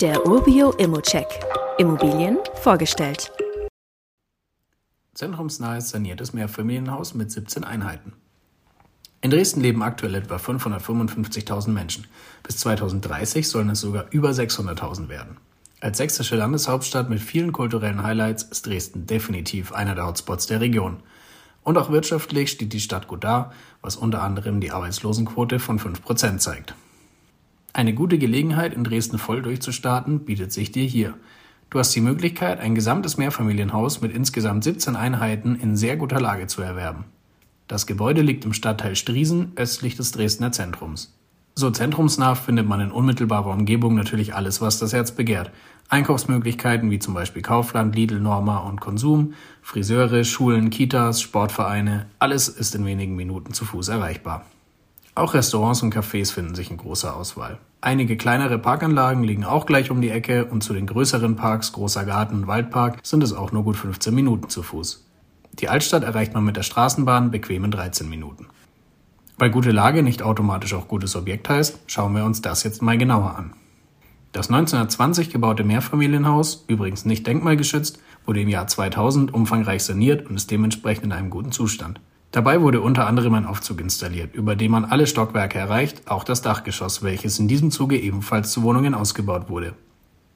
Der Urbio Immocheck. Immobilien vorgestellt. Zentrumsnahes saniertes Mehrfamilienhaus mit 17 Einheiten. In Dresden leben aktuell etwa 555.000 Menschen. Bis 2030 sollen es sogar über 600.000 werden. Als sächsische Landeshauptstadt mit vielen kulturellen Highlights ist Dresden definitiv einer der Hotspots der Region. Und auch wirtschaftlich steht die Stadt gut da, was unter anderem die Arbeitslosenquote von 5% zeigt. Eine gute Gelegenheit, in Dresden voll durchzustarten, bietet sich dir hier. Du hast die Möglichkeit, ein gesamtes Mehrfamilienhaus mit insgesamt 17 Einheiten in sehr guter Lage zu erwerben. Das Gebäude liegt im Stadtteil Striesen östlich des Dresdner Zentrums. So zentrumsnah findet man in unmittelbarer Umgebung natürlich alles, was das Herz begehrt. Einkaufsmöglichkeiten wie zum Beispiel Kaufland, Lidl, Norma und Konsum, Friseure, Schulen, Kitas, Sportvereine, alles ist in wenigen Minuten zu Fuß erreichbar. Auch Restaurants und Cafés finden sich in großer Auswahl. Einige kleinere Parkanlagen liegen auch gleich um die Ecke und zu den größeren Parks, Großer Garten und Waldpark, sind es auch nur gut 15 Minuten zu Fuß. Die Altstadt erreicht man mit der Straßenbahn bequem in 13 Minuten. Weil gute Lage nicht automatisch auch gutes Objekt heißt, schauen wir uns das jetzt mal genauer an. Das 1920 gebaute Mehrfamilienhaus, übrigens nicht denkmalgeschützt, wurde im Jahr 2000 umfangreich saniert und ist dementsprechend in einem guten Zustand. Dabei wurde unter anderem ein Aufzug installiert, über den man alle Stockwerke erreicht, auch das Dachgeschoss, welches in diesem Zuge ebenfalls zu Wohnungen ausgebaut wurde.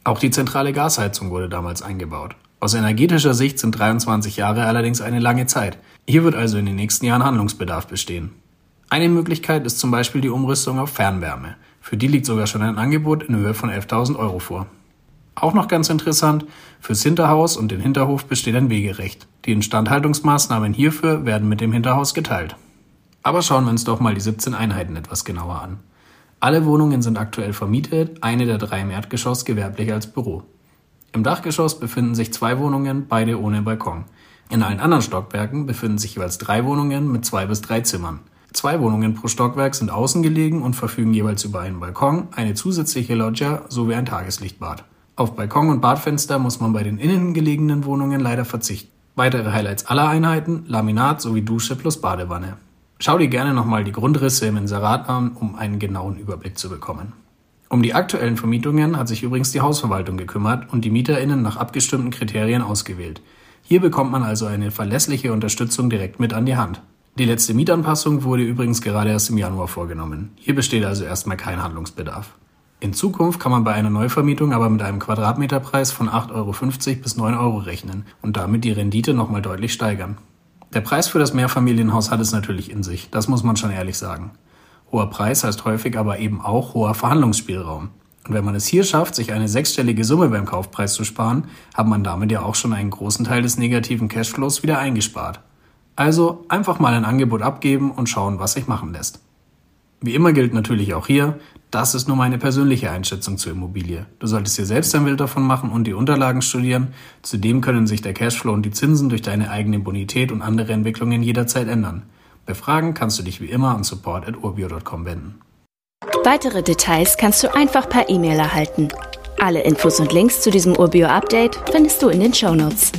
Auch die zentrale Gasheizung wurde damals eingebaut. Aus energetischer Sicht sind 23 Jahre allerdings eine lange Zeit. Hier wird also in den nächsten Jahren Handlungsbedarf bestehen. Eine Möglichkeit ist zum Beispiel die Umrüstung auf Fernwärme. Für die liegt sogar schon ein Angebot in Höhe von 11.000 Euro vor. Auch noch ganz interessant, fürs Hinterhaus und den Hinterhof besteht ein Wegerecht. Die Instandhaltungsmaßnahmen hierfür werden mit dem Hinterhaus geteilt. Aber schauen wir uns doch mal die 17 Einheiten etwas genauer an. Alle Wohnungen sind aktuell vermietet, eine der drei im Erdgeschoss gewerblich als Büro. Im Dachgeschoss befinden sich zwei Wohnungen, beide ohne Balkon. In allen anderen Stockwerken befinden sich jeweils drei Wohnungen mit zwei bis drei Zimmern. Zwei Wohnungen pro Stockwerk sind außen gelegen und verfügen jeweils über einen Balkon, eine zusätzliche Loggia sowie ein Tageslichtbad. Auf Balkon und Badfenster muss man bei den innen gelegenen Wohnungen leider verzichten. Weitere Highlights aller Einheiten, Laminat sowie Dusche plus Badewanne. Schau dir gerne nochmal die Grundrisse im Inserat an, um einen genauen Überblick zu bekommen. Um die aktuellen Vermietungen hat sich übrigens die Hausverwaltung gekümmert und die MieterInnen nach abgestimmten Kriterien ausgewählt. Hier bekommt man also eine verlässliche Unterstützung direkt mit an die Hand. Die letzte Mietanpassung wurde übrigens gerade erst im Januar vorgenommen. Hier besteht also erstmal kein Handlungsbedarf. In Zukunft kann man bei einer Neuvermietung aber mit einem Quadratmeterpreis von 8,50 Euro bis 9 Euro rechnen und damit die Rendite nochmal deutlich steigern. Der Preis für das Mehrfamilienhaus hat es natürlich in sich, das muss man schon ehrlich sagen. Hoher Preis heißt häufig aber eben auch hoher Verhandlungsspielraum. Und wenn man es hier schafft, sich eine sechsstellige Summe beim Kaufpreis zu sparen, hat man damit ja auch schon einen großen Teil des negativen Cashflows wieder eingespart. Also einfach mal ein Angebot abgeben und schauen, was sich machen lässt. Wie immer gilt natürlich auch hier, das ist nur meine persönliche Einschätzung zur Immobilie. Du solltest dir selbst ein Bild davon machen und die Unterlagen studieren. Zudem können sich der Cashflow und die Zinsen durch deine eigene Bonität und andere Entwicklungen jederzeit ändern. Bei Fragen kannst du dich wie immer an support.urbio.com wenden. Weitere Details kannst du einfach per E-Mail erhalten. Alle Infos und Links zu diesem Urbio-Update findest du in den Show Notes.